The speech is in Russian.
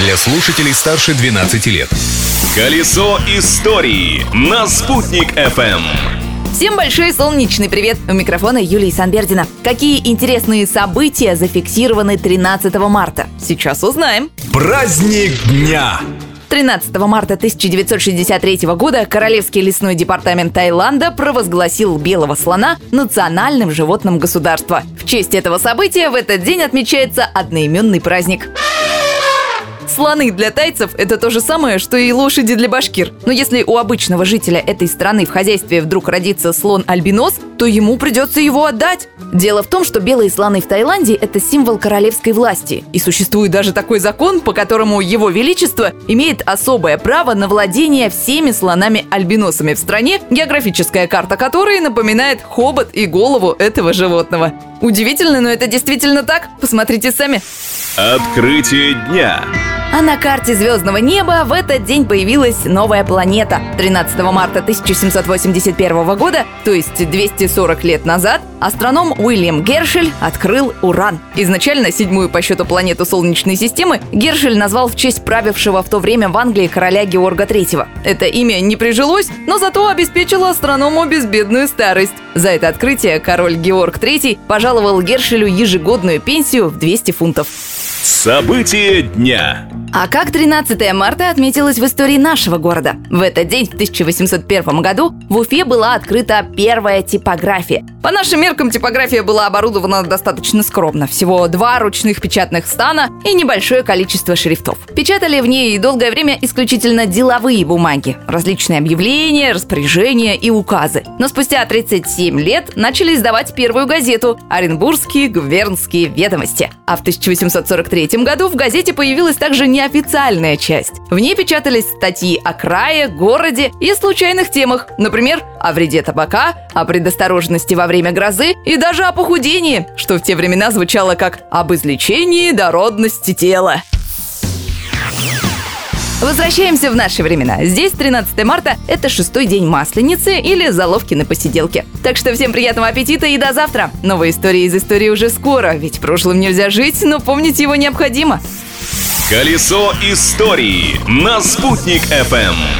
для слушателей старше 12 лет. Колесо истории на «Спутник FM. Всем большой солнечный привет! У микрофона Юлии Санбердина. Какие интересные события зафиксированы 13 марта? Сейчас узнаем. Праздник дня! 13 марта 1963 года Королевский лесной департамент Таиланда провозгласил белого слона национальным животным государства. В честь этого события в этот день отмечается одноименный праздник. Слоны для тайцев – это то же самое, что и лошади для башкир. Но если у обычного жителя этой страны в хозяйстве вдруг родится слон-альбинос, то ему придется его отдать. Дело в том, что белые слоны в Таиланде – это символ королевской власти. И существует даже такой закон, по которому его величество имеет особое право на владение всеми слонами-альбиносами в стране, географическая карта которой напоминает хобот и голову этого животного. Удивительно, но это действительно так. Посмотрите сами. Открытие дня. А на карте звездного неба в этот день появилась новая планета. 13 марта 1781 года, то есть 240 лет назад, астроном Уильям Гершель открыл Уран. Изначально седьмую по счету планету Солнечной системы Гершель назвал в честь правившего в то время в Англии короля Георга III. Это имя не прижилось, но зато обеспечило астроному безбедную старость. За это открытие король Георг III пожаловал Гершелю ежегодную пенсию в 200 фунтов. Событие дня. А как 13 марта отметилось в истории нашего города? В этот день, в 1801 году, в Уфе была открыта первая типография. По нашим меркам типография была оборудована достаточно скромно. Всего два ручных печатных стана и небольшое количество шрифтов. Печатали в ней долгое время исключительно деловые бумаги. Различные объявления, распоряжения и указы. Но спустя 37 лет начали издавать первую газету «Оренбургские губернские ведомости». А в 1843 году в газете появилась также неофициальная часть. В ней печатались статьи о крае, городе и случайных темах, например, о вреде табака, о предосторожности во время грозы и даже о похудении, что в те времена звучало как «об излечении дородности тела». Возвращаемся в наши времена. Здесь 13 марта – это шестой день Масленицы или заловки на посиделке. Так что всем приятного аппетита и до завтра. Новые истории из истории уже скоро, ведь прошлым нельзя жить, но помнить его необходимо. Колесо истории на «Спутник FM.